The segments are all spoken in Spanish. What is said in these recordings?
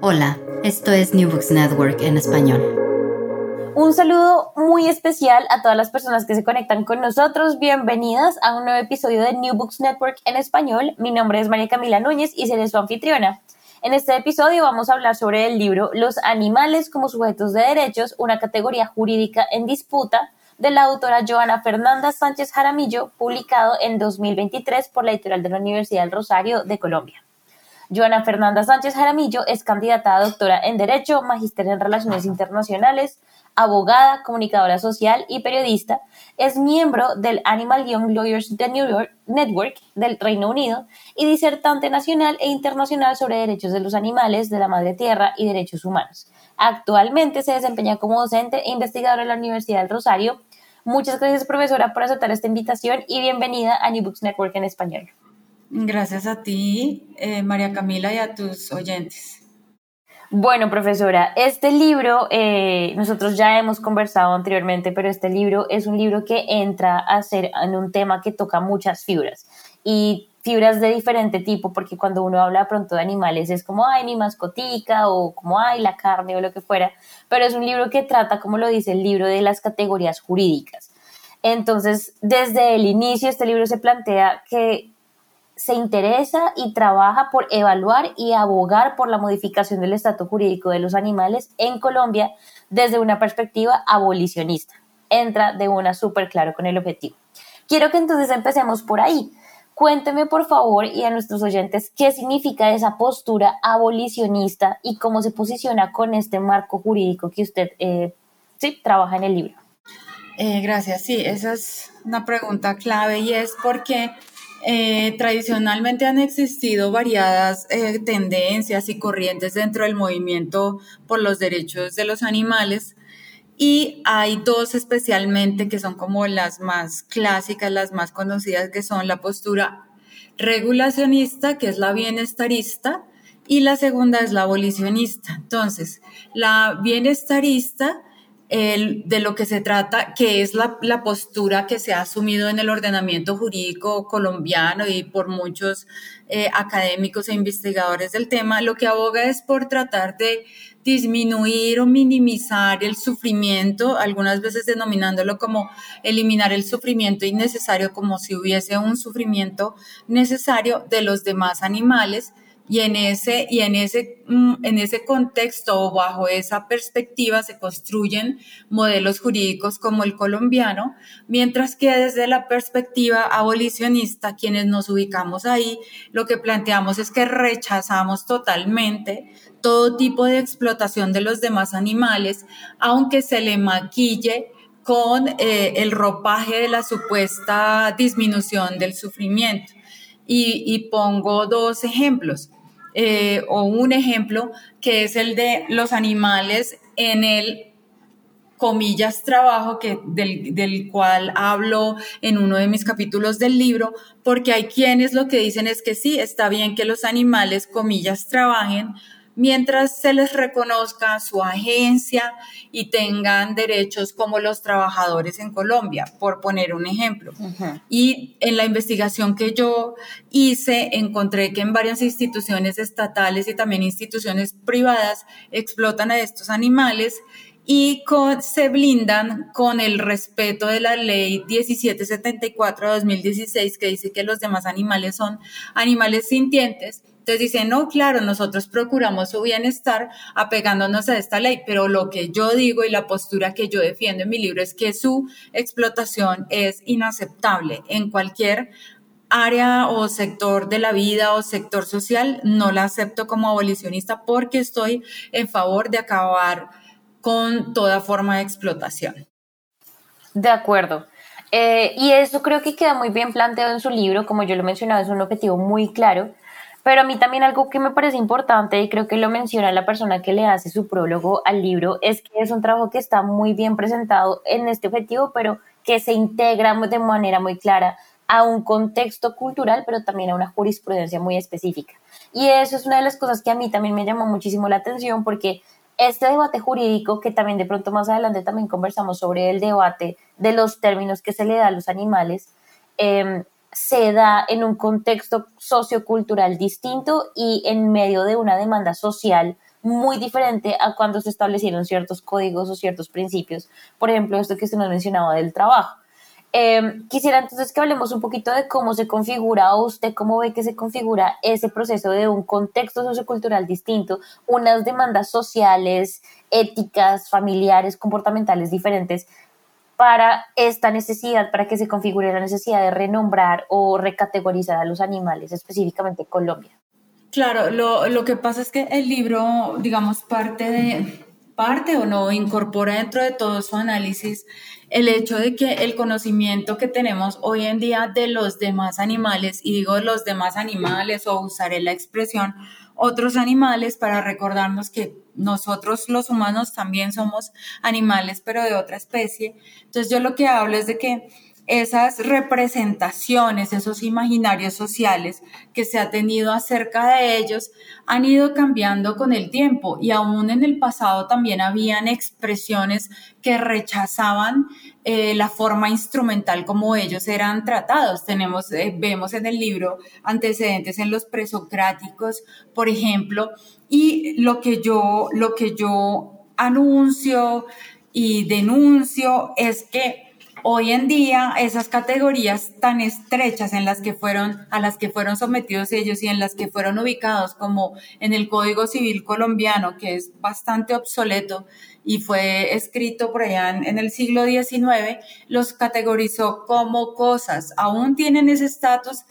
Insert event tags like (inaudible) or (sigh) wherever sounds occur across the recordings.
Hola, esto es New Books Network en español. Un saludo muy especial a todas las personas que se conectan con nosotros. Bienvenidas a un nuevo episodio de New Books Network en español. Mi nombre es María Camila Núñez y seré su anfitriona. En este episodio vamos a hablar sobre el libro Los animales como sujetos de derechos, una categoría jurídica en disputa, de la autora Joana Fernanda Sánchez Jaramillo, publicado en 2023 por la editorial de la Universidad del Rosario de Colombia. Joana Fernanda Sánchez Jaramillo es candidata a doctora en Derecho, magíster en Relaciones Internacionales, abogada, comunicadora social y periodista. Es miembro del Animal Young Lawyers Network del Reino Unido y disertante nacional e internacional sobre derechos de los animales, de la madre tierra y derechos humanos. Actualmente se desempeña como docente e investigadora en la Universidad del Rosario. Muchas gracias, profesora, por aceptar esta invitación y bienvenida a New Books Network en español. Gracias a ti, eh, María Camila, y a tus oyentes. Bueno, profesora, este libro, eh, nosotros ya hemos conversado anteriormente, pero este libro es un libro que entra a ser en un tema que toca muchas fibras y fibras de diferente tipo, porque cuando uno habla pronto de animales es como, ay, mi mascotica o como, ay, la carne o lo que fuera, pero es un libro que trata, como lo dice el libro, de las categorías jurídicas. Entonces, desde el inicio, este libro se plantea que se interesa y trabaja por evaluar y abogar por la modificación del estatus jurídico de los animales en Colombia desde una perspectiva abolicionista. Entra de una súper claro con el objetivo. Quiero que entonces empecemos por ahí. Cuénteme por favor y a nuestros oyentes qué significa esa postura abolicionista y cómo se posiciona con este marco jurídico que usted eh, sí, trabaja en el libro. Eh, gracias, sí, esa es una pregunta clave y es porque eh, tradicionalmente han existido variadas eh, tendencias y corrientes dentro del movimiento por los derechos de los animales y hay dos especialmente que son como las más clásicas, las más conocidas, que son la postura regulacionista, que es la bienestarista, y la segunda es la abolicionista. Entonces, la bienestarista de lo que se trata, que es la, postura que se ha asumido en el ordenamiento jurídico colombiano y por muchos eh, académicos e investigadores del tema, lo que aboga es por tratar de disminuir o minimizar el sufrimiento, algunas veces denominándolo como eliminar el sufrimiento innecesario, como si hubiese un sufrimiento necesario de los demás animales y en ese, y en ese, mm, en ese contexto o bajo esa perspectiva se construyen modelos jurídicos como el colombiano, mientras que desde la perspectiva abolicionista, quienes nos ubicamos ahí, lo que planteamos es que rechazamos totalmente todo tipo de explotación de los demás animales, aunque se le maquille con eh, el ropaje de la supuesta disminución del sufrimiento. Y, y, pongo dos ejemplos. Eh, o un ejemplo que es el de los animales en el comillas trabajo que del, del, cual hablo en uno de mis capítulos del libro, porque hay quienes lo que dicen es que sí, está bien que los animales comillas trabajen, mientras se les reconozca su agencia y tengan derechos como los trabajadores en Colombia, por poner un ejemplo. Y en la investigación que yo hice, encontré que en varias instituciones estatales y también instituciones privadas explotan a estos animales y se blindan con el respeto de la ley 1774 de 2016 que dice que los demás animales son animales sintientes. Entonces dicen, no, claro, nosotros procuramos su bienestar apegándonos a esta ley, pero lo que yo digo y la postura que yo defiendo en mi libro es que su explotación es inaceptable en cualquier área o sector de la vida o sector social, no la acepto como abolicionista porque estoy en favor de acabar con toda forma de explotación. De acuerdo. Eh, y eso creo que queda muy bien planteado en su libro, como yo lo mencionaba, es un objetivo muy claro Pero a mí también algo que me parece importante y creo que lo menciona la persona que le hace su prólogo al libro es que es un trabajo que está muy bien presentado en este objetivo, pero que se integra de manera muy clara a un contexto cultural, pero también a una jurisprudencia muy específica. Y eso es una de las cosas que a mí también me llamó muchísimo la atención porque este debate jurídico, que también de pronto más adelante también conversamos sobre el debate de los términos que se le da a los animales, em, se da en un contexto sociocultural distinto y en medio de una demanda social muy diferente a cuando se establecieron ciertos códigos o ciertos principios. Por ejemplo, esto que usted nos mencionaba del trabajo. Em, quisiera entonces que hablemos un poquito de cómo se configura o usted cómo ve que se configura ese proceso de un contexto sociocultural distinto, unas demandas sociales, éticas, familiares, comportamentales diferentes para esta necesidad, para que se configure la necesidad de renombrar o recategorizar a los animales, específicamente Colombia. Claro, lo, lo que pasa es que el libro, digamos, parte de, parte o no incorpora dentro de todo su análisis el hecho de que el conocimiento que tenemos hoy en día de los demás animales, y digo los demás animales o usaré la expresión otros animales para recordarnos que nosotros los humanos también somos animales, pero de otra especie. Entonces yo lo que hablo es de que esas representaciones, esos imaginarios sociales que se ha tenido acerca de ellos han ido cambiando con el tiempo y aún en el pasado también habían expresiones que rechazaban eh, la forma instrumental como ellos eran tratados. Tenemos, eh, vemos en el libro antecedentes en los presocráticos, por ejemplo, y lo que yo, lo que yo anuncio y denuncio es que Hoy en día, esas categorías tan estrechas en las que fueron, a las que fueron sometidos ellos y en las que fueron ubicados, como en el Código Civil colombiano, que es bastante obsoleto y fue escrito por allá en, el siglo XIX, los categorizó como cosas. Aún tienen ese estatus,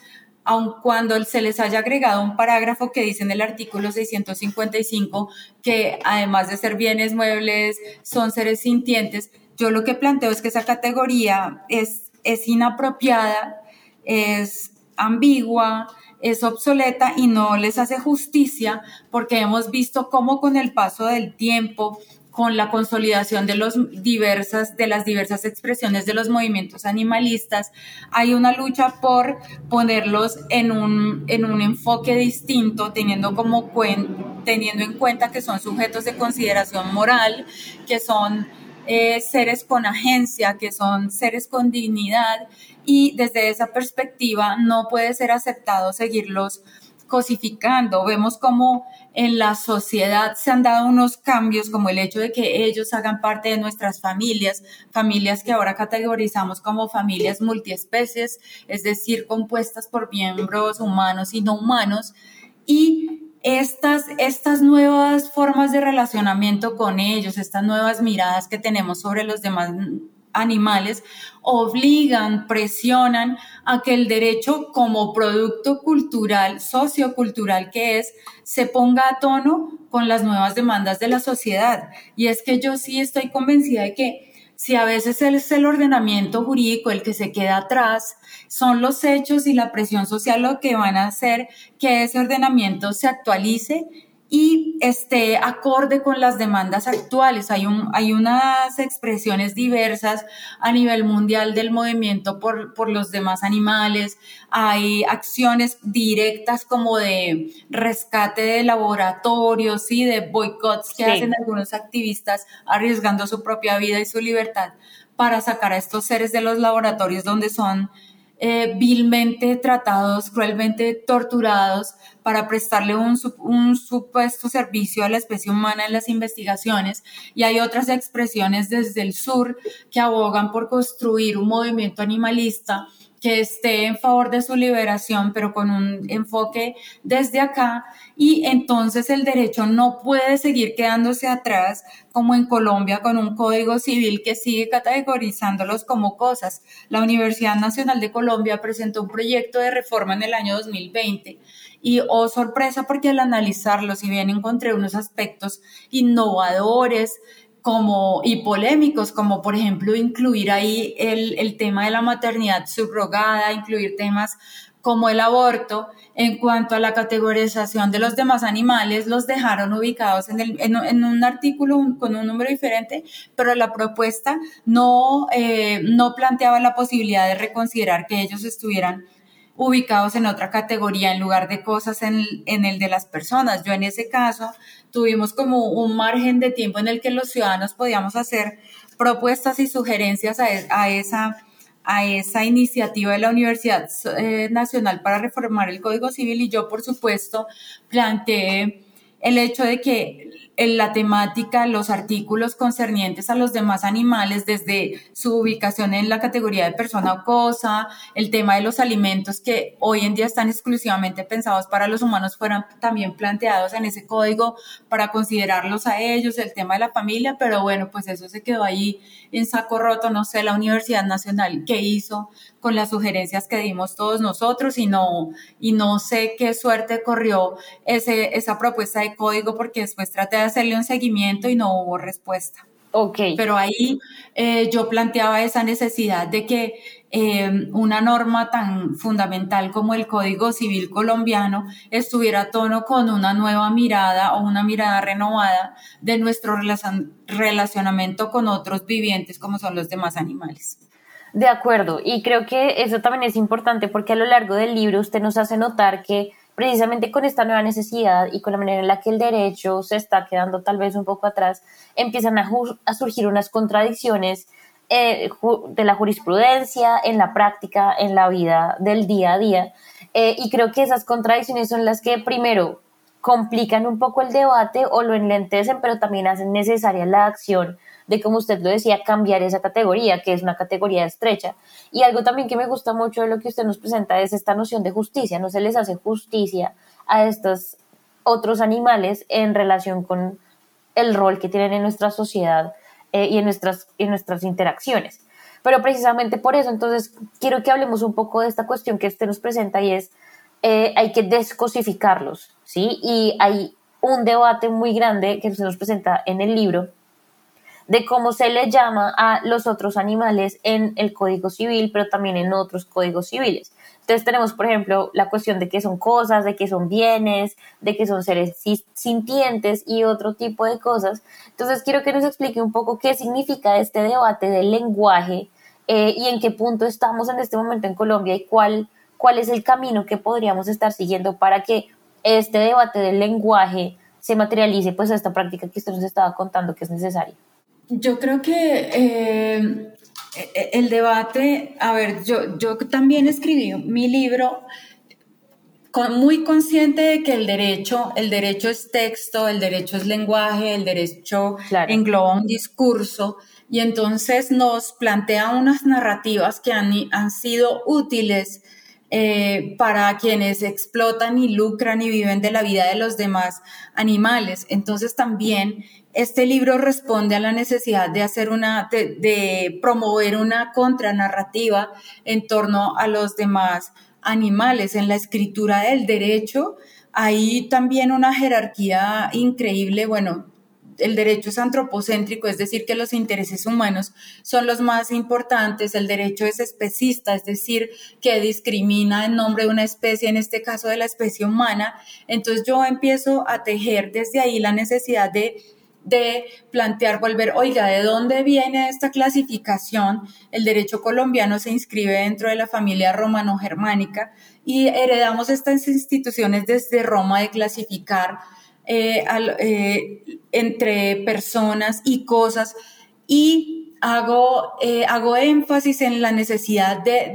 aun cuando se les haya agregado un parágrafo que dice en el artículo 655 que además de ser bienes muebles, son seres sintientes, yo lo que planteo es que esa categoría es, es inapropiada, es ambigua, es obsoleta y no les hace justicia porque hemos visto cómo con el paso del tiempo, con la consolidación de, diversas, de las diversas expresiones de los movimientos animalistas, hay una lucha por ponerlos en un, en un enfoque distinto, teniendo, como teniendo en cuenta que son sujetos de consideración moral, que son eh, seres con agencia, que son seres con dignidad y desde esa perspectiva no puede ser aceptado seguirlos cosificando. Vemos como en la sociedad se han dado unos cambios, como el hecho de que ellos hagan parte de nuestras familias, familias que ahora categorizamos como familias multiespecies, es decir, compuestas por miembros humanos y no humanos. Y estas, estas nuevas formas de relacionamiento con ellos, estas nuevas miradas que tenemos sobre los demás animales, obligan, presionan a que el derecho como producto cultural, sociocultural que es, se ponga a tono con las nuevas demandas de la sociedad. Y es que yo sí estoy convencida de que si a veces es el ordenamiento jurídico el que se queda atrás, son los hechos y la presión social lo que van a hacer que ese ordenamiento se actualice y esté acorde con las demandas actuales. Hay, un, hay unas expresiones diversas a nivel mundial del movimiento por, por los demás animales, hay acciones directas como de rescate de laboratorios y de boicots que hacen algunos activistas arriesgando su propia vida y su libertad para sacar a estos seres de los laboratorios donde son eh, vilmente tratados, cruelmente torturados para prestarle un, un, supuesto servicio a la especie humana en las investigaciones. Y hay otras expresiones desde el sur que abogan por construir un movimiento animalista que esté en favor de su liberación, pero con un enfoque desde acá. Y entonces el derecho no puede seguir quedándose atrás, como en Colombia, con un código civil que sigue categorizándolos como cosas. La Universidad Nacional de Colombia presentó un proyecto de reforma en el año 2020 y, oh sorpresa, porque al analizarlo, si bien encontré unos aspectos innovadores, como, y polémicos, como por ejemplo incluir ahí el, el tema de la maternidad subrogada, incluir temas como el aborto, en cuanto a la categorización de los demás animales, los dejaron ubicados en, un artículo con un número diferente, pero la propuesta no, eh, no planteaba la posibilidad de reconsiderar que ellos estuvieran ubicados en otra categoría en lugar de cosas en, el de las personas. Yo en ese caso tuvimos como un margen de tiempo en el que los ciudadanos podíamos hacer propuestas y sugerencias a, a esa a esa iniciativa de la Universidad eh, Nacional para reformar el Código Civil y yo, por supuesto, planteé el hecho de que en la temática, los artículos concernientes a los demás animales, desde su ubicación en la categoría de persona o cosa, el tema de los alimentos que hoy en día están exclusivamente pensados para los humanos, fueran también planteados en ese código para considerarlos a ellos, el tema de la familia, pero bueno, pues eso se quedó ahí en saco roto, no sé, la Universidad Nacional qué hizo con las sugerencias que dimos todos nosotros y no, y no sé qué suerte corrió ese, esa propuesta de código porque después traté de hacerle un seguimiento y no hubo respuesta. Ok. Pero ahí eh, yo planteaba esa necesidad de que eh, una norma tan fundamental como el Código Civil colombiano estuviera a tono con una nueva mirada o una mirada renovada de nuestro relacionamiento con otros vivientes como son los demás animales. De acuerdo, y creo que eso también es importante porque a lo largo del libro usted nos hace notar que precisamente con esta nueva necesidad y con la manera en la que el derecho se está quedando tal vez un poco atrás, empiezan a, surgir unas contradicciones eh, de la jurisprudencia, en la práctica, en la vida del día a día. Eh, y creo que esas contradicciones son las que primero complican un poco el debate o lo enlentecen, pero también hacen necesaria la acción de, como usted lo decía, cambiar esa categoría, que es una categoría estrecha. Y algo también que me gusta mucho de lo que usted nos presenta es esta noción de justicia. No se les hace justicia a estos otros animales en relación con el rol que tienen en nuestra sociedad eh, y en nuestras, en nuestras interacciones. Pero precisamente por eso, entonces, quiero que hablemos un poco de esta cuestión que usted nos presenta y es, eh, hay que descosificarlos, ¿sí? Y hay un debate muy grande que usted nos presenta en el libro de cómo se le llama a los otros animales en el Código Civil, pero también en otros códigos civiles. Entonces tenemos, por ejemplo, la cuestión de que son cosas, de que son bienes, de que son seres sintientes y otro tipo de cosas. Entonces quiero que nos explique un poco qué significa este debate del lenguaje eh, y en qué punto estamos en este momento en Colombia y cuál, cuál es el camino que podríamos estar siguiendo para que este debate del lenguaje se materialice pues esta práctica que usted nos estaba contando que es necesaria. Yo creo que eh, el debate, a ver, yo, yo también escribí mi libro muy consciente de que el derecho, el derecho es texto, el derecho es lenguaje, el derecho engloba un discurso y entonces nos plantea unas narrativas que han, han sido útiles eh, para quienes explotan y lucran y viven de la vida de los demás animales. Entonces también este libro responde a la necesidad de hacer una, de, promover una contranarrativa en torno a los demás animales. En la escritura del derecho hay también una jerarquía increíble, bueno, el derecho es antropocéntrico, es decir, que los intereses humanos son los más importantes, el derecho es especista, es decir, que discrimina en nombre de una especie, en este caso de la especie humana. Entonces yo empiezo a tejer desde ahí la necesidad de plantear, volver, oiga, ¿de dónde viene esta clasificación? El derecho colombiano se inscribe dentro de la familia romano-germánica y heredamos estas instituciones desde Roma de clasificar eh, eh, entre personas y cosas y hago, eh, hago énfasis en la necesidad de,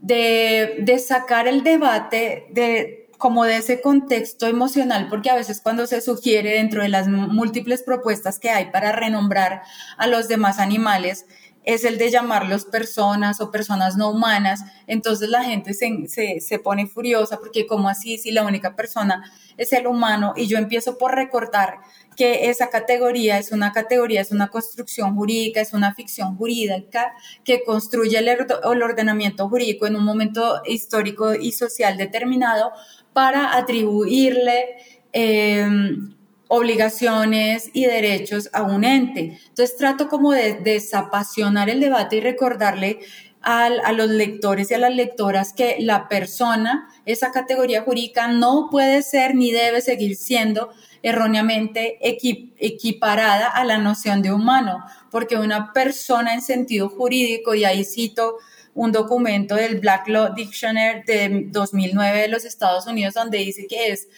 de, de sacar el debate de como de ese contexto emocional, porque a veces cuando se sugiere dentro de las múltiples propuestas que hay para renombrar a los demás animales, es el de llamarlos personas o personas no humanas, entonces la gente se, se, se, pone furiosa porque como así si la única persona es el humano. Y yo empiezo por recortar que esa categoría es una categoría, es una construcción jurídica, es una ficción jurídica que construye el, ordenamiento jurídico en un momento histórico y social determinado para atribuirle em, obligaciones y derechos a un ente. Entonces trato como de desapasionar el debate y recordarle a los lectores y a las lectoras que la persona, esa categoría jurídica, no puede ser ni debe seguir siendo erróneamente equiparada a la noción de humano, porque una persona en sentido jurídico, y ahí cito un documento del Black Law Dictionary de 2009 de los Estados Unidos donde dice que es,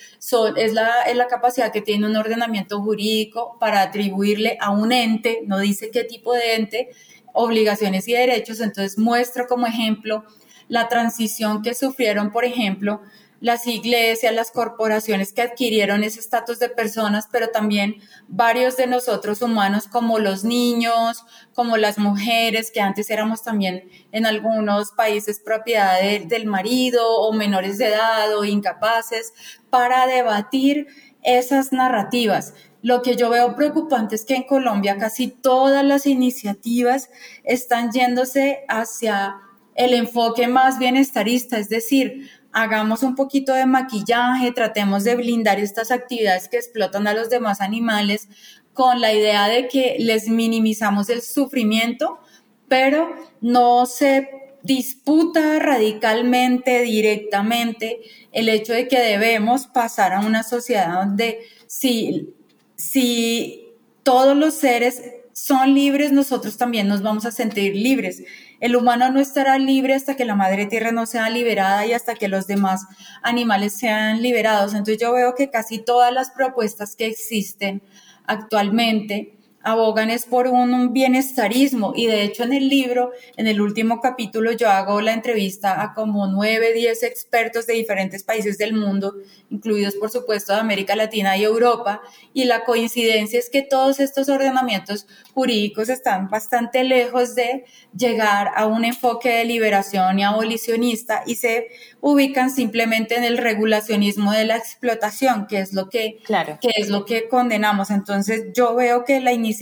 es, la, es la capacidad que tiene un ordenamiento jurídico para atribuirle a un ente, no dice qué tipo de ente, obligaciones y derechos. Entonces muestro como ejemplo la transición que sufrieron, por ejemplo, las iglesias, las corporaciones que adquirieron ese estatus de personas, pero también varios de nosotros humanos como los niños, como las mujeres, que antes éramos también en algunos países propiedad del marido o menores de edad o incapaces, para debatir esas narrativas. Lo que yo veo preocupante es que en Colombia casi todas las iniciativas están yéndose hacia el enfoque más bienestarista, es decir, hagamos un poquito de maquillaje, tratemos de blindar estas actividades que explotan a los demás animales con la idea de que les minimizamos el sufrimiento, pero no se disputa radicalmente, directamente, el hecho de que debemos pasar a una sociedad donde si, si todos los seres son libres, nosotros también nos vamos a sentir libres. El humano no estará libre hasta que la madre tierra no sea liberada y hasta que los demás animales sean liberados. Entonces yo veo que casi todas las propuestas que existen actualmente abogan es por un, bienestarismo y de hecho en el libro, en el último capítulo, yo hago la entrevista a como nueve, diez expertos de diferentes países del mundo, incluidos por supuesto de América Latina y Europa, y la coincidencia es que todos estos ordenamientos jurídicos están bastante lejos de llegar a un enfoque de liberación y abolicionista y se ubican simplemente en el regulacionismo de la explotación, que es lo que, claro. que, es lo que condenamos. Entonces yo veo que la iniciativa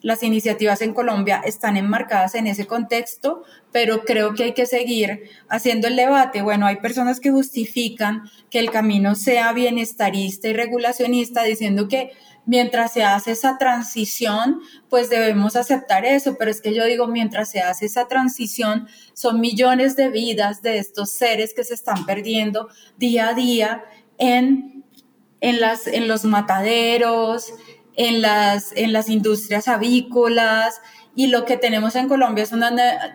las iniciativas en Colombia están enmarcadas en ese contexto, pero creo que hay que seguir haciendo el debate. Bueno, hay personas que justifican que el camino sea bienestarista y regulacionista, diciendo que mientras se hace esa transición, pues debemos aceptar eso, pero es que yo digo, mientras se hace esa transición, son millones de vidas de estos seres que se están perdiendo día a día en, en, las, en los mataderos, en las, en las industrias avícolas, y lo que tenemos en Colombia son,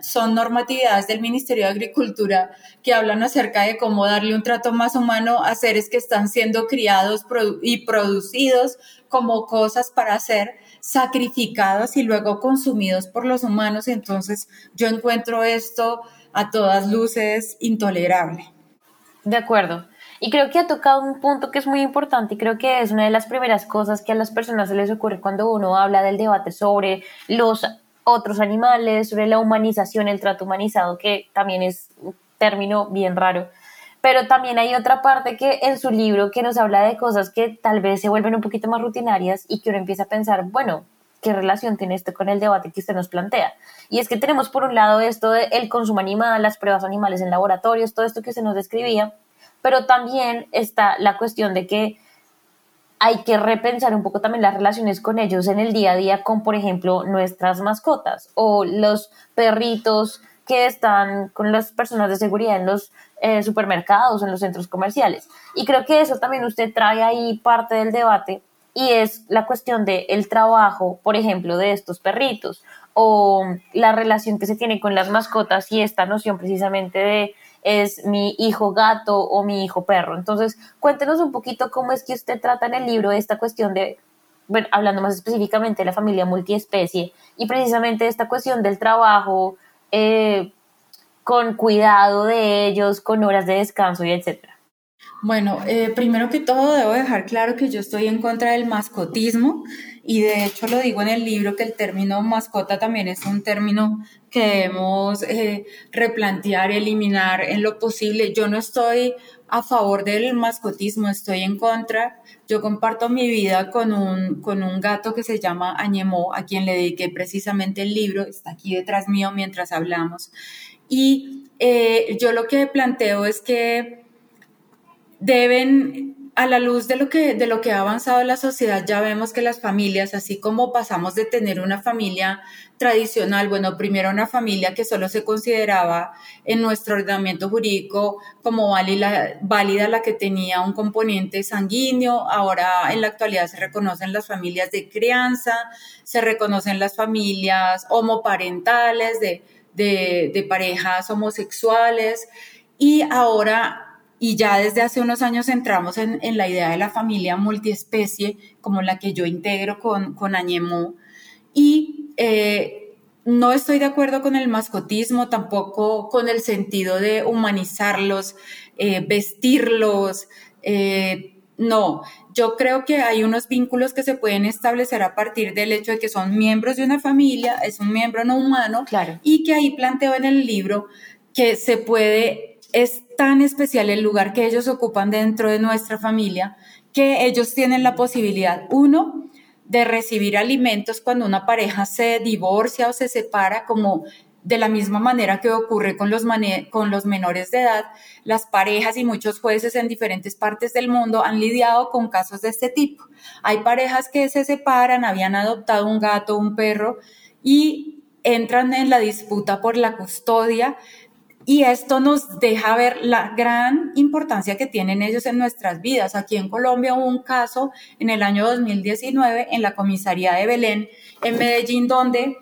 son normatividades del Ministerio de Agricultura que hablan acerca de cómo darle un trato más humano a seres que están siendo criados y producidos como cosas para ser sacrificados y luego consumidos por los humanos. Entonces yo encuentro esto a todas luces intolerable. De acuerdo. Y creo que ha tocado un punto que es muy importante y creo que es una de las primeras cosas que a las personas se les ocurre cuando uno habla del debate sobre los otros animales, sobre la humanización, el trato humanizado, que también es un término bien raro. Pero también hay otra parte que en su libro que nos habla de cosas que tal vez se vuelven un poquito más rutinarias y que uno empieza a pensar, bueno, ¿qué relación tiene esto con el debate que usted nos plantea? Y es que tenemos por un lado esto del consumo animal, las pruebas animales en laboratorios, todo esto que se nos describía, pero también está la cuestión de que hay que repensar un poco también las relaciones con ellos en el día a día con, por ejemplo, nuestras mascotas o los perritos que están con las personas de seguridad en los eh, supermercados, en los centros comerciales. Y creo que eso también usted trae ahí parte del debate y es la cuestión del el trabajo, por ejemplo, de estos perritos o la relación que se tiene con las mascotas y esta noción precisamente de es mi hijo gato o mi hijo perro. Entonces, cuéntenos un poquito cómo es que usted trata en el libro esta cuestión de, bueno, hablando más específicamente de la familia multiespecie y precisamente esta cuestión del trabajo eh, con cuidado de ellos, con horas de descanso y etcétera. Bueno, eh, primero que todo debo dejar claro que yo estoy en contra del mascotismo y de hecho lo digo en el libro que el término mascota también es un término que debemos eh, replantear, eliminar en lo posible. Yo no estoy a favor del mascotismo, estoy en contra. Yo comparto mi vida con un, con un gato que se llama Añemó, a quien le dediqué precisamente el libro, está aquí detrás mío mientras hablamos. Y eh, yo lo que planteo es que deben a la luz de lo, que, de lo que ha avanzado la sociedad, ya vemos que las familias, así como pasamos de tener una familia tradicional, bueno, primero una familia que solo se consideraba en nuestro ordenamiento jurídico como válida, válida la que tenía un componente sanguíneo, ahora en la actualidad se reconocen las familias de crianza, se reconocen las familias homoparentales de, de, de parejas homosexuales y ahora y ya desde hace unos años entramos en, la idea de la familia multiespecie, como la que yo integro con, con Añemú. Y eh, no estoy de acuerdo con el mascotismo, tampoco con el sentido de humanizarlos, eh, vestirlos. Eh, no, yo creo que hay unos vínculos que se pueden establecer a partir del hecho de que son miembros de una familia, es un miembro no humano, claro. y que ahí planteo en el libro que se puede es tan especial el lugar que ellos ocupan dentro de nuestra familia que ellos tienen la posibilidad, uno, de recibir alimentos cuando una pareja se divorcia o se separa, como de la misma manera que ocurre con los, con los menores de edad, las parejas y muchos jueces en diferentes partes del mundo han lidiado con casos de este tipo. Hay parejas que se separan, habían adoptado un gato, un perro y entran en la disputa por la custodia y esto nos deja ver la gran importancia que tienen ellos en nuestras vidas. Aquí en Colombia hubo un caso en el año 2019 en la comisaría de Belén, en Medellín, donde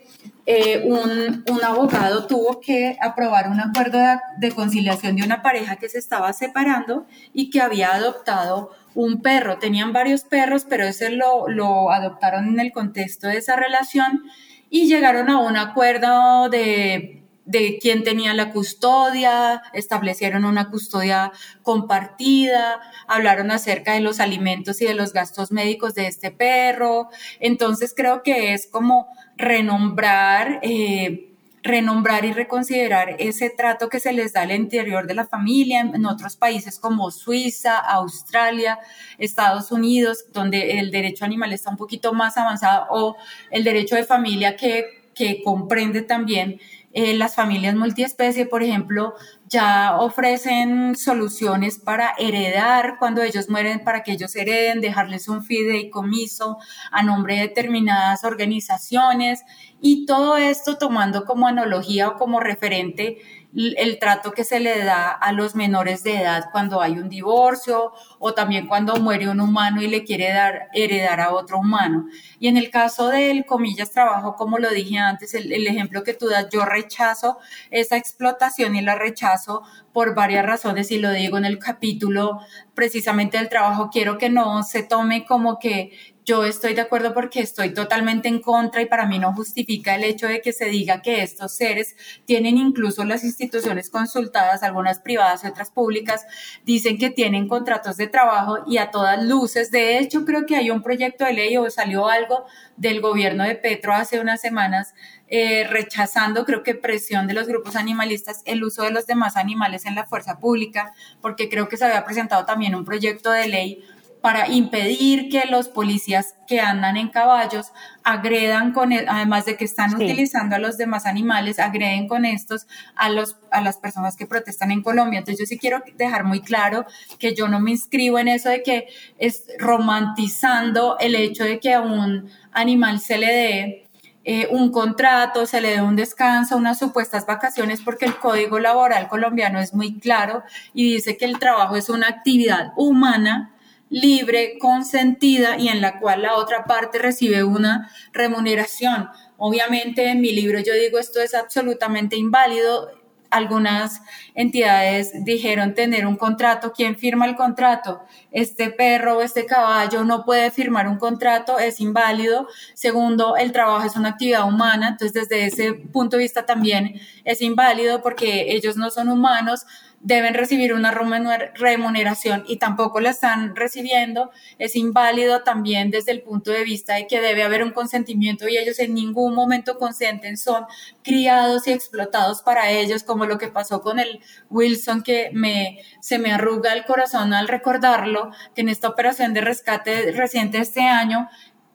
eh, un, un, abogado tuvo que aprobar un acuerdo de, conciliación de una pareja que se estaba separando y que había adoptado un perro. Tenían varios perros, pero ese lo, lo adoptaron en el contexto de esa relación y llegaron a un acuerdo de de quién tenía la custodia, establecieron una custodia compartida, hablaron acerca de los alimentos y de los gastos médicos de este perro. Entonces creo que es como renombrar, eh, renombrar y reconsiderar ese trato que se les da al interior de la familia en otros países como Suiza, Australia, Estados Unidos, donde el derecho animal está un poquito más avanzado, o el derecho de familia que, que comprende también eh, las familias multiespecie, por ejemplo, ya ofrecen soluciones para heredar cuando ellos mueren, para que ellos hereden, dejarles un fideicomiso a nombre de determinadas organizaciones. Y todo esto tomando como analogía o como referente el trato que se le da a los menores de edad cuando hay un divorcio o también cuando muere un humano y le quiere dar, heredar a otro humano. Y en el caso del, comillas, trabajo, como lo dije antes, el, el ejemplo que tú das, yo rechazo esa explotación y la rechazo por varias razones y lo digo en el capítulo precisamente del trabajo, quiero que no se tome como que yo estoy de acuerdo porque estoy totalmente en contra y para mí no justifica el hecho de que se diga que estos seres tienen incluso las instituciones consultadas, algunas privadas y otras públicas, dicen que tienen contratos de trabajo y a todas luces. De hecho, creo que hay un proyecto de ley o salió algo del gobierno de Petro hace unas semanas eh, rechazando, creo que presión de los grupos animalistas, el uso de los demás animales en la fuerza pública, porque creo que se había presentado también un proyecto de ley para impedir que los policías que andan en caballos agredan con, e, además de que están utilizando a los demás animales, agreden con estos a, los, a las personas que protestan en Colombia. Entonces yo sí quiero dejar muy claro que yo no me inscribo en eso de que es romantizando el hecho de que a un animal se le dé eh, un contrato, se le dé un descanso, unas supuestas vacaciones, porque el Código Laboral colombiano es muy claro y dice que el trabajo es una actividad humana libre, consentida y en la cual la otra parte recibe una remuneración. Obviamente en mi libro yo digo esto es absolutamente inválido. Algunas entidades dijeron tener un contrato. ¿Quién firma el contrato? Este perro o este caballo no puede firmar un contrato, es inválido. Segundo, el trabajo es una actividad humana, entonces desde ese punto de vista también es inválido porque ellos no son humanos deben recibir una remuneración y tampoco la están recibiendo, es inválido también desde el punto de vista de que debe haber un consentimiento y ellos en ningún momento consienten, son criados y explotados para ellos, como lo que pasó con el Wilson, que me, se me arruga el corazón al recordarlo, que en esta operación de rescate reciente este año,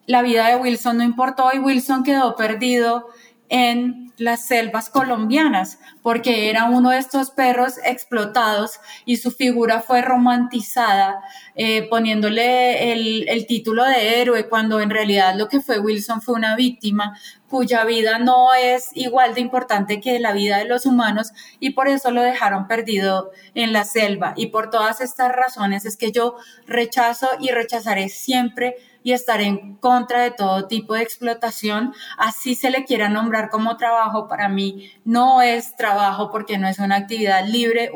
la vida de Wilson no importó y Wilson quedó perdido en las selvas colombianas, porque era uno de estos perros explotados y su figura fue romantizada, eh, poniéndole el, el, título de héroe, cuando en realidad lo que fue Wilson fue una víctima cuya vida no es igual de importante que la vida de los humanos y por eso lo dejaron perdido en la selva. Y por todas estas razones es que yo rechazo y rechazaré siempre y estar en contra de todo tipo de explotación, así se le quiera nombrar como trabajo, para mí no es trabajo porque no es una actividad libre,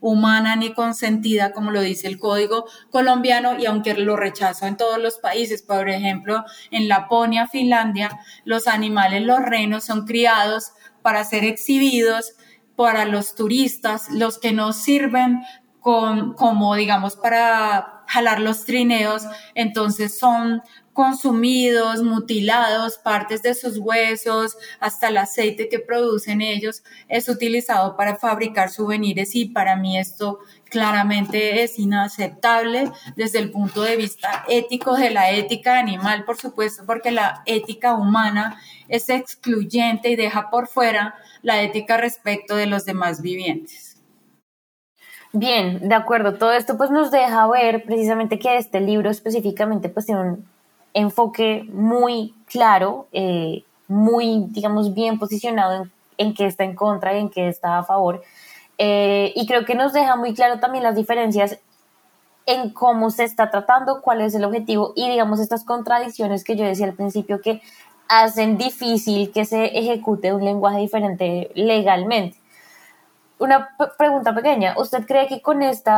humana ni consentida, como lo dice el código colombiano, y aunque lo rechazo en todos los países, por ejemplo, en Laponia, Finlandia, los animales, los renos son criados para ser exhibidos para los turistas, los que no sirven con, como digamos para jalar los trineos, entonces son consumidos, mutilados, partes de sus huesos, hasta el aceite que producen ellos es utilizado para fabricar souvenirs y para mí esto claramente es inaceptable desde el punto de vista ético de la ética animal, por supuesto, porque la ética humana es excluyente y deja por fuera la ética respecto de los demás vivientes. Bien, de acuerdo. Todo esto pues nos deja ver precisamente que este libro específicamente pues tiene un enfoque muy claro, eh, muy, digamos, bien posicionado en, en qué está en contra y en qué está a favor. Eh, y creo que nos deja muy claro también las diferencias en cómo se está tratando, cuál es el objetivo y digamos estas contradicciones que yo decía al principio que hacen difícil que se ejecute un lenguaje diferente legalmente una pregunta pequeña. ¿Usted cree que con este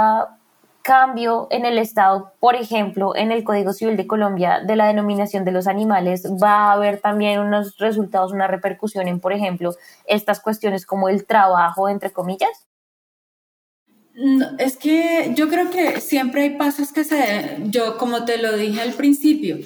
cambio en el Estado, por ejemplo, en el Código Civil de Colombia, de la denominación de los animales, va a haber también unos resultados, una repercusión en, por ejemplo, estas cuestiones como el trabajo, entre comillas? es que yo creo que siempre hay pasos que se, yo como te lo dije al principio,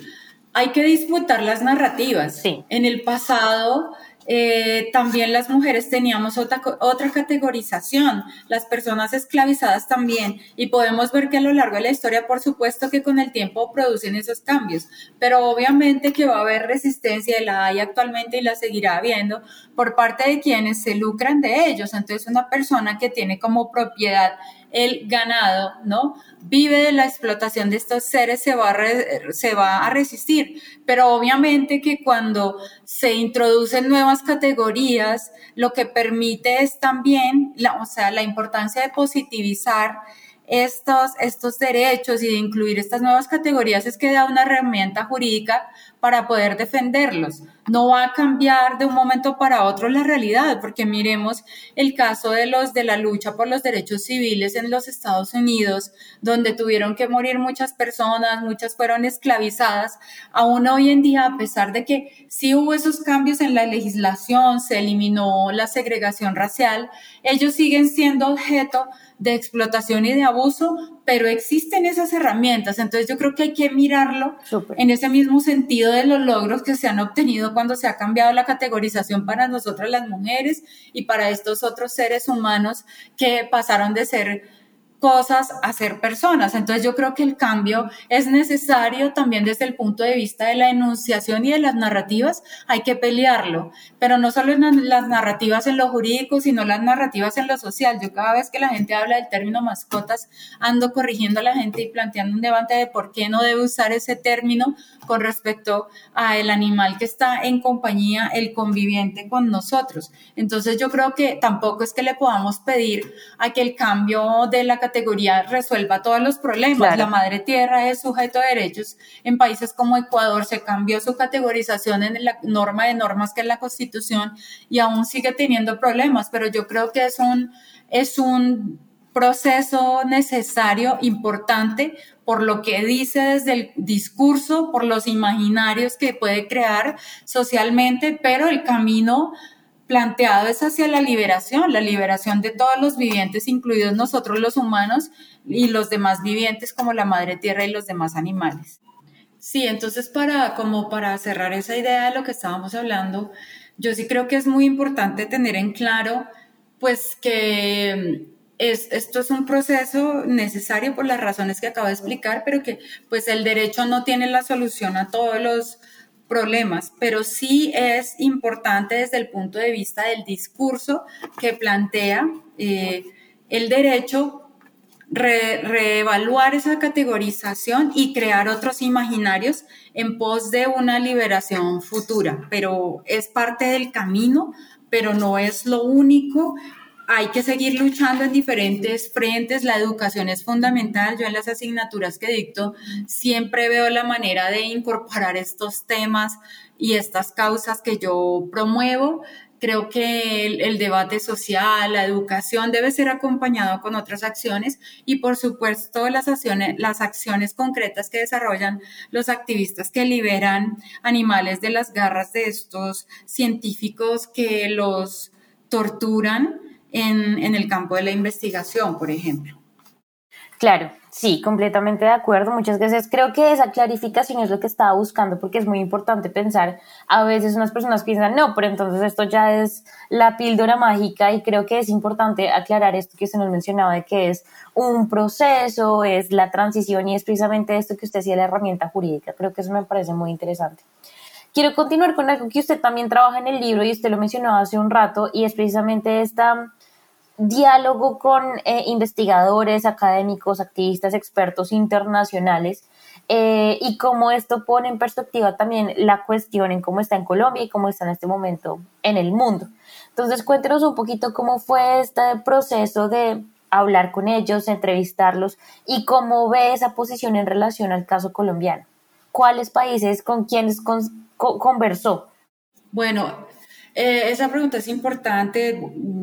hay que disputar las narrativas. Sí. En el pasado eh, también las mujeres teníamos otra, otra categorización, las personas esclavizadas también, y podemos ver que a lo largo de la historia, por supuesto que con el tiempo producen esos cambios, pero obviamente que va a haber resistencia y la hay actualmente y la seguirá habiendo por parte de quienes se lucran de ellos. Entonces, una persona que tiene como propiedad el ganado, ¿no? Vive de la explotación de estos seres, se va, a resistir. Pero obviamente que cuando se introducen nuevas categorías, lo que permite es también, la, o sea, la importancia de positivizar estos, estos derechos y de incluir estas nuevas categorías es que da una herramienta jurídica para poder defenderlos. No va a cambiar de un momento para otro la realidad, porque miremos el caso de los de la lucha por los derechos civiles en los Estados Unidos, donde tuvieron que morir muchas personas, muchas fueron esclavizadas. Aún hoy en día, a pesar de que sí hubo esos cambios en la legislación, se eliminó la segregación racial, ellos siguen siendo objeto de explotación y de abuso, pero existen esas herramientas. Entonces yo creo que hay que mirarlo en ese mismo sentido de los logros que se han obtenido cuando se ha cambiado la categorización para nosotras las mujeres y para estos otros seres humanos que pasaron de ser cosas a ser personas. Entonces yo creo que el cambio es necesario también desde el punto de vista de la enunciación y de las narrativas, hay que pelearlo, pero no solo en las narrativas en lo jurídico, sino las narrativas en lo social. Yo cada vez que la gente habla del término mascotas, ando corrigiendo a la gente y planteando un debate de por qué no debe usar ese término con respecto a el animal que está en compañía, el conviviente con nosotros. Entonces yo creo que tampoco es que le podamos pedir a que el cambio de la categoría resuelva todos los problemas. La madre tierra es sujeto de derechos. En países como Ecuador se cambió su categorización en la norma de normas que es la Constitución y aún sigue teniendo problemas, pero yo creo que es un, es un proceso necesario, importante, por lo que dice desde el discurso, por los imaginarios que puede crear socialmente, pero el camino planteado es hacia la liberación, la liberación de todos los vivientes, incluidos nosotros los humanos y los demás vivientes como la madre tierra y los demás animales. Sí, entonces para como para cerrar esa idea de lo que estábamos hablando, yo sí creo que es muy importante tener en claro pues que es, esto es un proceso necesario por las razones que acabo de explicar, pero que pues el derecho no tiene la solución a todos los problemas, pero sí es importante desde el punto de vista del discurso que plantea eh, el derecho reevaluar esa categorización y crear otros imaginarios en pos de una liberación futura, pero es parte del camino, pero no es lo único hay que seguir luchando en diferentes frentes. La educación es fundamental. Yo en las asignaturas que dicto siempre veo la manera de incorporar estos temas y estas causas que yo promuevo. Creo que el, debate social, la educación debe ser acompañado con otras acciones y por supuesto las acciones, las acciones concretas que desarrollan los activistas que liberan animales de las garras de estos científicos que los torturan en, el campo de la investigación, por ejemplo. Claro, sí, completamente de acuerdo. Muchas veces creo que esa clarificación es lo que estaba buscando porque es muy importante pensar. A veces unas personas piensan, no, pero entonces esto ya es la píldora mágica y creo que es importante aclarar esto que se nos mencionaba de que es un proceso, es la transición y es precisamente esto que usted decía, la herramienta jurídica. Creo que eso me parece muy interesante. Quiero continuar con algo que usted también trabaja en el libro y usted lo mencionó hace un rato y es precisamente esta diálogo con eh, investigadores, académicos, activistas, expertos internacionales eh, y cómo esto pone en perspectiva también la cuestión en cómo está en Colombia y cómo está en este momento en el mundo. Entonces, cuéntenos un poquito cómo fue este proceso de hablar con ellos, entrevistarlos y cómo ve esa posición en relación al caso colombiano. ¿Cuáles países, con quiénes conversó? Bueno, eh, esa pregunta es importante.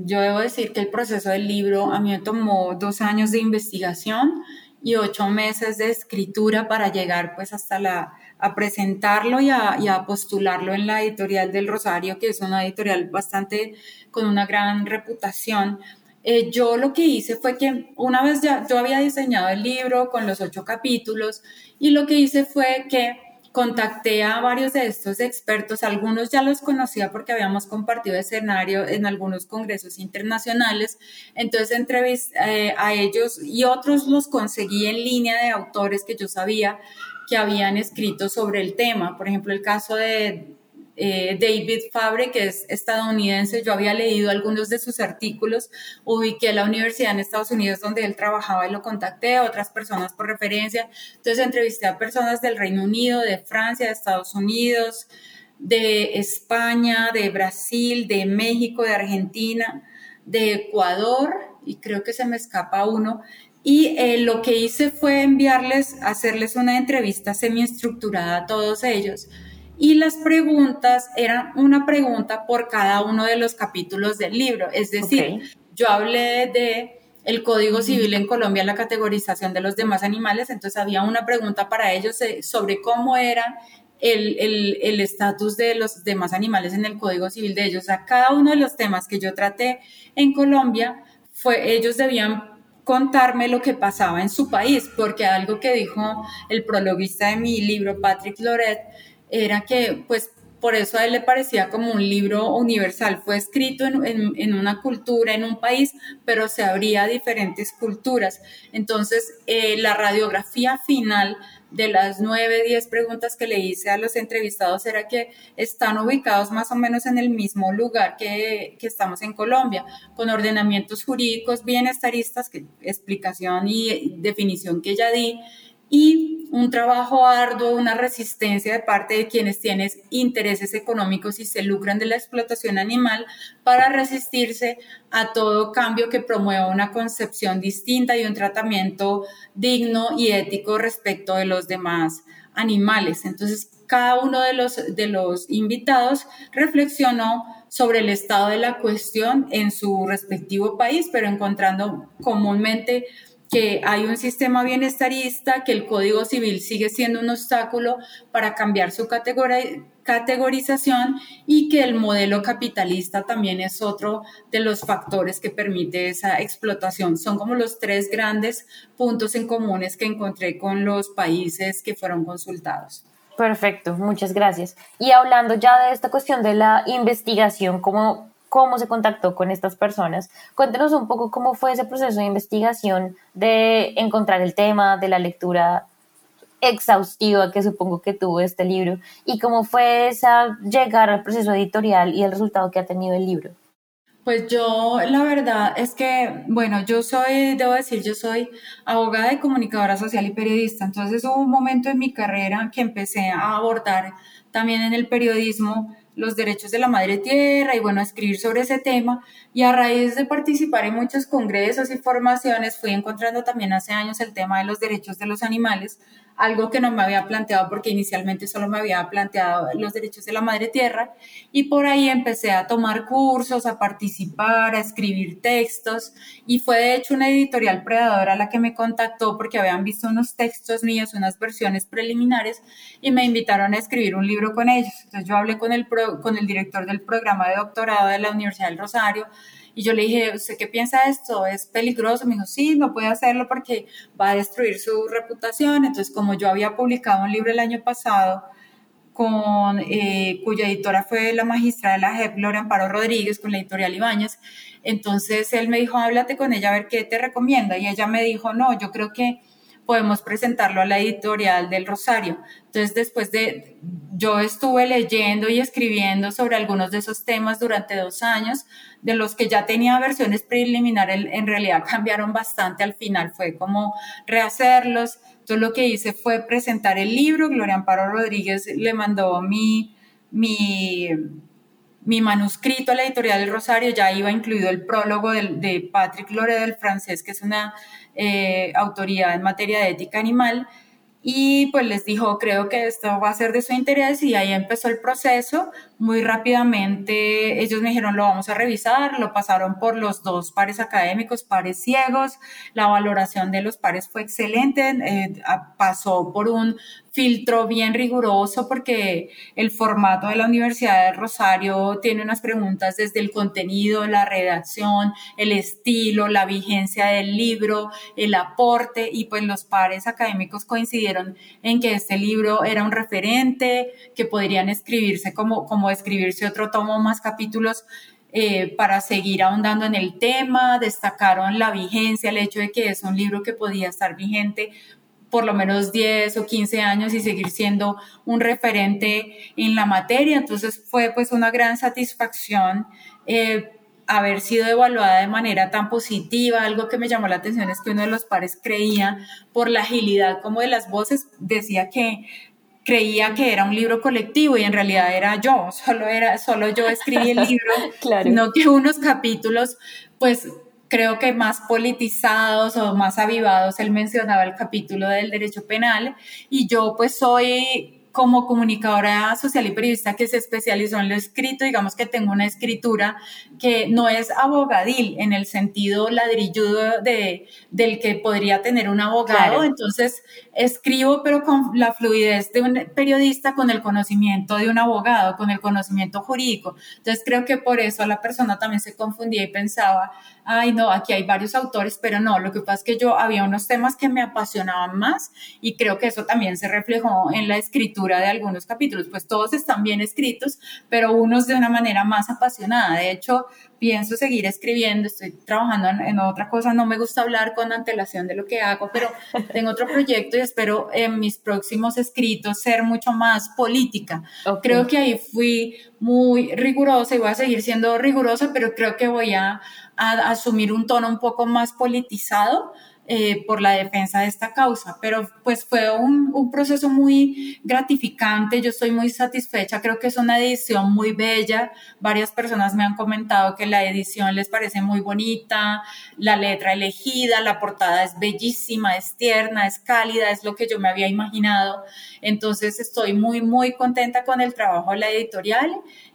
Yo debo decir que el proceso del libro a mí me tomó dos años de investigación y ocho meses de escritura para llegar pues hasta la, a presentarlo y a, y a, postularlo en la editorial del Rosario, que es una editorial bastante con una gran reputación. Eh, yo lo que hice fue que una vez ya yo había diseñado el libro con los ocho capítulos y lo que hice fue que contacté a varios de estos expertos, algunos ya los conocía porque habíamos compartido escenario en algunos congresos internacionales, entonces entrevisté eh, a ellos y otros los conseguí en línea de autores que yo sabía que habían escrito sobre el tema, por ejemplo el caso de eh, David Fabre, que es estadounidense. Yo había leído algunos de sus artículos, ubiqué la universidad en Estados Unidos donde él trabajaba y lo contacté, a otras personas por referencia. Entonces entrevisté a personas del Reino Unido, de Francia, de Estados Unidos, de España, de Brasil, de México, de Argentina, de Ecuador, y creo que se me escapa uno. Y eh, lo que hice fue enviarles, hacerles una entrevista semi-estructurada a todos ellos y las preguntas eran una pregunta por cada uno de los capítulos del libro. Es decir, yo hablé de el Código Civil en Colombia, la categorización de los demás animales, entonces había una pregunta para ellos eh, sobre cómo era el estatus de los demás animales en el Código Civil de ellos. A cada uno de los temas que yo traté en Colombia, fue, ellos debían contarme lo que pasaba en su país, porque algo que dijo el prologuista de mi libro, Patrick Loret, era que pues por eso a él le parecía como un libro universal. Fue escrito en, una cultura, en un país, pero se abría a diferentes culturas. Entonces, eh, la radiografía final de las nueve, diez preguntas que le hice a los entrevistados era que están ubicados más o menos en el mismo lugar que, que estamos en Colombia, con ordenamientos jurídicos bienestaristas, que explicación y definición que ya di, y un trabajo arduo, una resistencia de parte de quienes tienen intereses económicos y se lucran de la explotación animal para resistirse a todo cambio que promueva una concepción distinta y un tratamiento digno y ético respecto de los demás animales. Entonces, cada uno de los, de los invitados reflexionó sobre el estado de la cuestión en su respectivo país, pero encontrando comúnmente que hay un sistema bienestarista, que el Código Civil sigue siendo un obstáculo para cambiar su categorización y que el modelo capitalista también es otro de los factores que permite esa explotación. Son como los tres grandes puntos en comunes que encontré con los países que fueron consultados. Perfecto, muchas gracias. Y hablando ya de esta cuestión de la investigación, ¿cómo cómo se contactó con estas personas. Cuéntenos un poco cómo fue ese proceso de investigación, de encontrar el tema, de la lectura exhaustiva que supongo que tuvo este libro y cómo fue esa llegar al proceso editorial y el resultado que ha tenido el libro. Pues yo, la verdad es que, bueno, yo soy, debo decir, yo soy abogada y comunicadora social y periodista. Entonces hubo un momento en mi carrera que empecé a abordar también en el periodismo los derechos de la madre tierra y bueno, escribir sobre ese tema. Y a raíz de participar en muchos congresos y formaciones, fui encontrando también hace años el tema de los derechos de los animales algo que no me había planteado porque inicialmente solo me había planteado los derechos de la madre tierra y por ahí empecé a tomar cursos, a participar, a escribir textos y fue de hecho una editorial predadora la que me contactó porque habían visto unos textos míos, unas versiones preliminares y me invitaron a escribir un libro con ellos. Entonces yo hablé con el, con el director del programa de doctorado de la Universidad del Rosario y yo le dije, ¿usted qué piensa de esto? ¿Es peligroso? Me dijo, sí, no puede hacerlo porque va a destruir su reputación. Entonces, como yo había publicado un libro el año pasado, con, eh, cuya editora fue la magistrada de la JEP, Gloria Amparo Rodríguez, con la editorial Ibáñez. Entonces él me dijo, háblate con ella a ver qué te recomienda. Y ella me dijo, no, yo creo que podemos presentarlo a la editorial del Rosario. Entonces, después de, yo estuve leyendo y escribiendo sobre algunos de esos temas durante dos años, de los que ya tenía versiones preliminares, en realidad (laughs) cambiaron bastante al final, fue como rehacerlos. Entonces, lo que hice fue presentar el libro, Gloria Amparo Rodríguez le mandó mi, mi, mi manuscrito a la editorial del Rosario, ya iba incluido el prólogo de, de Patrick Lore del francés, que es una eh, autoridad en materia de ética animal. Y pues les dijo, creo que esto va a ser de su interés y ahí empezó el proceso. Muy rápidamente ellos me dijeron, lo vamos a revisar, lo pasaron por los dos pares académicos, pares ciegos, la valoración de los pares fue excelente, eh, pasó por un filtro bien riguroso porque el formato de la Universidad de Rosario tiene unas preguntas desde el contenido, la redacción, el estilo, la vigencia del libro, el aporte y pues los pares académicos coincidieron en que este libro era un referente, que podrían escribirse como, como escribirse otro tomo más capítulos eh, para seguir ahondando en el tema, destacaron la vigencia, el hecho de que es un libro que podía estar vigente por lo menos 10 o 15 años y seguir siendo un referente en la materia. Entonces fue pues una gran satisfacción eh, haber sido evaluada de manera tan positiva. Algo que me llamó la atención es que uno de los pares creía por la agilidad como de las voces, decía que creía que era un libro colectivo y en realidad era yo, solo era solo yo escribí el libro, (laughs) no que unos capítulos pues creo que más politizados o más avivados. Él mencionaba el capítulo del derecho penal y yo pues soy como comunicadora social y periodista que se especializó en lo escrito, digamos que tengo una escritura que no es abogadil en el sentido ladrilludo de, del que podría tener un abogado. Entonces, escribo, pero con la fluidez de un periodista, con el conocimiento de un abogado, con el conocimiento jurídico. Entonces, creo que por eso la persona también se confundía y pensaba, ay, no, aquí hay varios autores, pero no, lo que pasa es que yo había unos temas que me apasionaban más y creo que eso también se reflejó en la escritura de algunos capítulos. Pues todos están bien escritos, pero unos de una manera más apasionada. De hecho, pienso seguir escribiendo, estoy trabajando en, otra cosa, no me gusta hablar con antelación de lo que hago, pero (laughs) tengo otro proyecto y espero en mis próximos escritos ser mucho más política. Creo que ahí fui muy rigurosa y voy a seguir siendo rigurosa, pero creo que voy a, a asumir un tono un poco más politizado eh, por la defensa de esta causa. Pero pues fue un, un, proceso muy gratificante, yo estoy muy satisfecha, creo que es una edición muy bella, varias personas me han comentado que la edición les parece muy bonita, la letra elegida, la portada es bellísima, es tierna, es cálida, es lo que yo me había imaginado. Entonces estoy muy, muy contenta con el trabajo de la editorial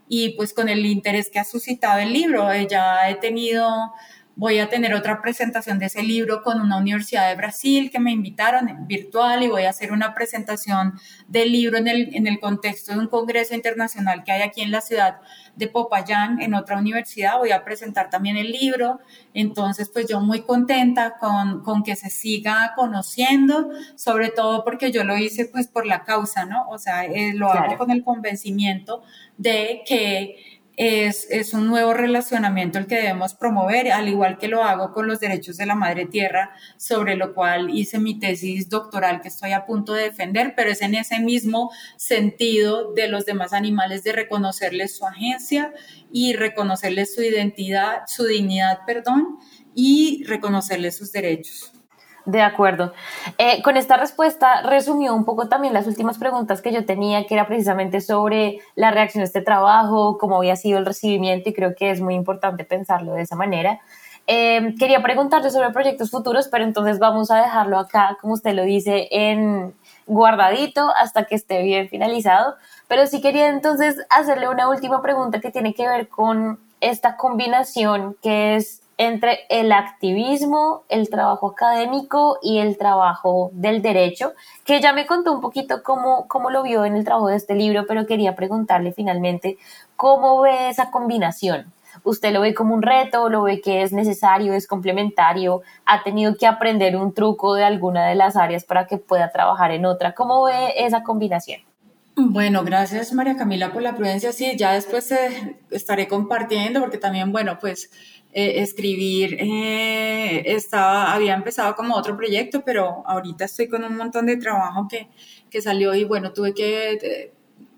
y pues con el interés que ha suscitado el libro. Ya he tenido Voy a tener otra presentación de ese libro con una universidad de Brasil que me invitaron virtual y voy a hacer una presentación del libro en el, en el contexto de un congreso internacional que hay aquí en la ciudad de Popayán, en otra universidad. Voy a presentar también el libro. Entonces, pues yo muy contenta con, con que se siga conociendo, sobre todo porque yo lo hice pues por la causa, ¿no? O sea, eh, lo hago con el convencimiento de que es, un nuevo relacionamiento el que debemos promover, al igual que lo hago con los derechos de la madre tierra, sobre lo cual hice mi tesis doctoral que estoy a punto de defender, pero es en ese mismo sentido de los demás animales, de reconocerles su agencia y reconocerles su identidad, su dignidad, perdón, y reconocerles sus derechos. De acuerdo. Eh, con esta respuesta resumió un poco también las últimas preguntas que yo tenía, que era precisamente sobre la reacción a este trabajo, cómo había sido el recibimiento y creo que es muy importante pensarlo de esa manera. Eh, quería preguntarle sobre proyectos futuros, pero entonces vamos a dejarlo acá, como usted lo dice, en guardadito hasta que esté bien finalizado. Pero sí quería entonces hacerle una última pregunta que tiene que ver con esta combinación que es entre el activismo, el trabajo académico y el trabajo del derecho, que ya me contó un poquito cómo, cómo lo vio en el trabajo de este libro, pero quería preguntarle finalmente cómo ve esa combinación. ¿Usted lo ve como un reto, lo ve que es necesario, es complementario, ha tenido que aprender un truco de alguna de las áreas para que pueda trabajar en otra? ¿Cómo ve esa combinación? Bueno, gracias María Camila por la prudencia. Sí, ya después eh, estaré compartiendo porque también, bueno, pues eh, escribir, eh, estaba, había empezado como otro proyecto, pero ahorita estoy con un montón de trabajo que, que salió y bueno, tuve que eh,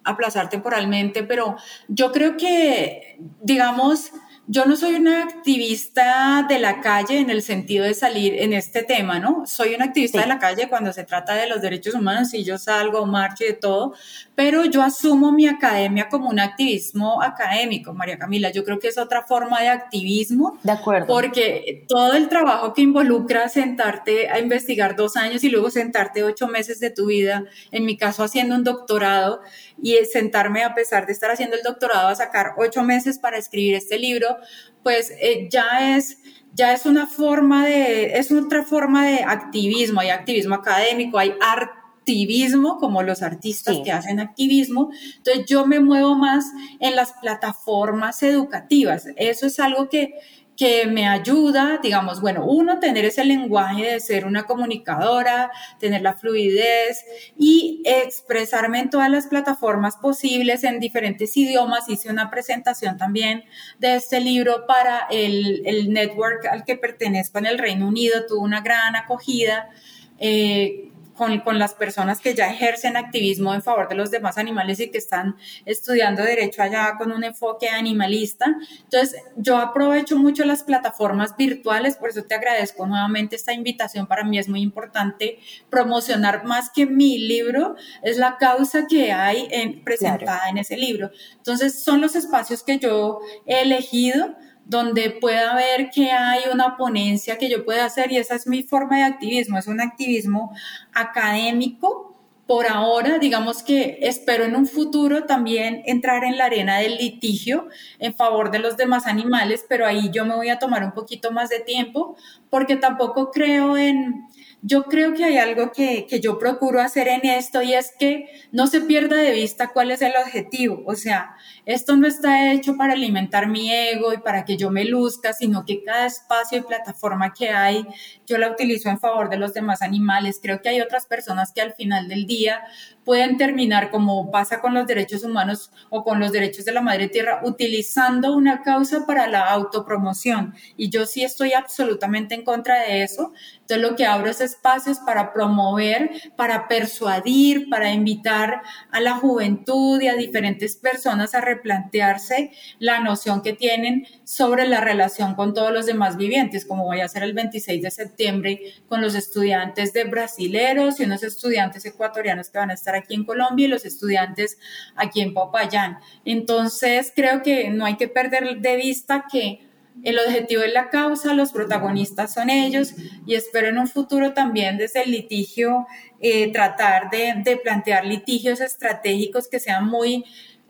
aplazar temporalmente, pero yo creo que, digamos, yo no soy una activista de la calle en el sentido de salir en este tema, ¿no? Soy una activista de la calle cuando se trata de los derechos humanos y yo salgo, marcho y de todo, pero yo asumo mi academia como un activismo académico, María Camila. Yo creo que es otra forma de activismo. De acuerdo. Porque todo el trabajo que involucra sentarte a investigar dos años y luego sentarte ocho meses de tu vida, en mi caso haciendo un doctorado, y sentarme a pesar de estar haciendo el doctorado a sacar ocho meses para escribir este libro, pues eh, ya es ya es una forma de, es otra forma de activismo, hay activismo académico, hay activismo, como los artistas que hacen activismo. Entonces yo me muevo más en las plataformas educativas. Eso es algo que, que me ayuda, digamos, bueno, uno, tener ese lenguaje de ser una comunicadora, tener la fluidez y expresarme en todas las plataformas posibles en diferentes idiomas. Hice una presentación también de este libro para el, el network al que pertenezco en el Reino Unido, tuvo una gran acogida. Eh, con, con, las personas que ya ejercen activismo en favor de los demás animales y que están estudiando derecho allá con un enfoque animalista. Entonces, yo aprovecho mucho las plataformas virtuales, por eso te agradezco nuevamente esta invitación. Para mí es muy importante promocionar más que mi libro, es la causa que hay en, presentada en ese libro. Entonces, son los espacios que yo he elegido donde pueda ver que hay una ponencia que yo pueda hacer y esa es mi forma de activismo, es un activismo académico. Por ahora, digamos que espero en un futuro también entrar en la arena del litigio en favor de los demás animales, pero ahí yo me voy a tomar un poquito más de tiempo porque tampoco creo en, yo creo que hay algo que, que, yo procuro hacer en esto y es que no se pierda de vista cuál es el objetivo. O sea, esto no está hecho para alimentar mi ego y para que yo me luzca, sino que cada espacio y plataforma que hay, yo la utilizo en favor de los demás animales. Creo que hay otras personas que al final del día pueden terminar, como pasa con los derechos humanos o con los derechos de la madre tierra, utilizando una causa para la autopromoción. Y yo sí estoy absolutamente en contra de eso. Entonces lo que abro es espacios para promover, para persuadir, para invitar a la juventud y a diferentes personas a replantearse la noción que tienen sobre la relación con todos los demás vivientes, como voy a hacer el 26 de septiembre con los estudiantes de brasileros y unos estudiantes ecuatorianos que van a estar aquí en Colombia y los estudiantes aquí en Popayán. Entonces creo que no hay que perder de vista que el objetivo es la causa, los protagonistas son ellos y espero en un futuro también desde el litigio eh, tratar de, plantear litigios estratégicos que sean muy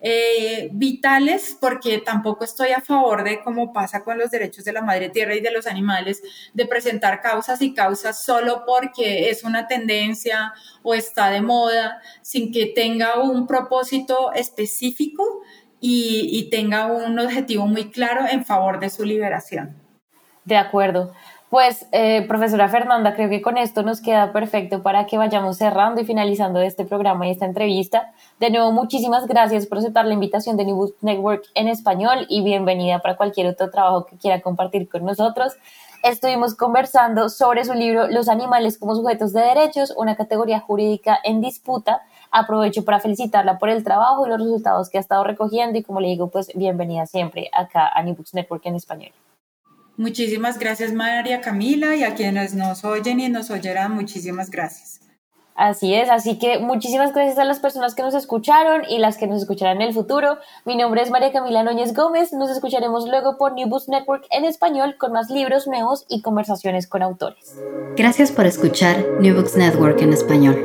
eh, vitales porque tampoco estoy a favor de, como pasa con los derechos de la madre tierra y de los animales, de presentar causas y causas solo porque es una tendencia o está de moda, sin que tenga un propósito específico y, tenga un objetivo muy claro en favor de su liberación. De acuerdo. Pues, eh, profesora Fernanda, creo que con esto nos queda perfecto para que vayamos cerrando y finalizando este programa y esta entrevista. De nuevo, muchísimas gracias por aceptar la invitación de New Network en español y bienvenida para cualquier otro trabajo que quiera compartir con nosotros. Estuvimos conversando sobre su libro Los animales como sujetos de derechos, una categoría jurídica en disputa. Aprovecho para felicitarla por el trabajo y los resultados que ha estado recogiendo y como le digo, pues bienvenida siempre acá a New Books Network en español. Muchísimas gracias María Camila y a quienes nos oyen y nos oyeran, muchísimas gracias. Así es, así que muchísimas gracias a las personas que nos escucharon y las que nos escucharán en el futuro. Mi nombre es María Camila Núñez Gómez, nos escucharemos luego por New Books Network en español con más libros nuevos y conversaciones con autores. Gracias por escuchar New Books Network en español.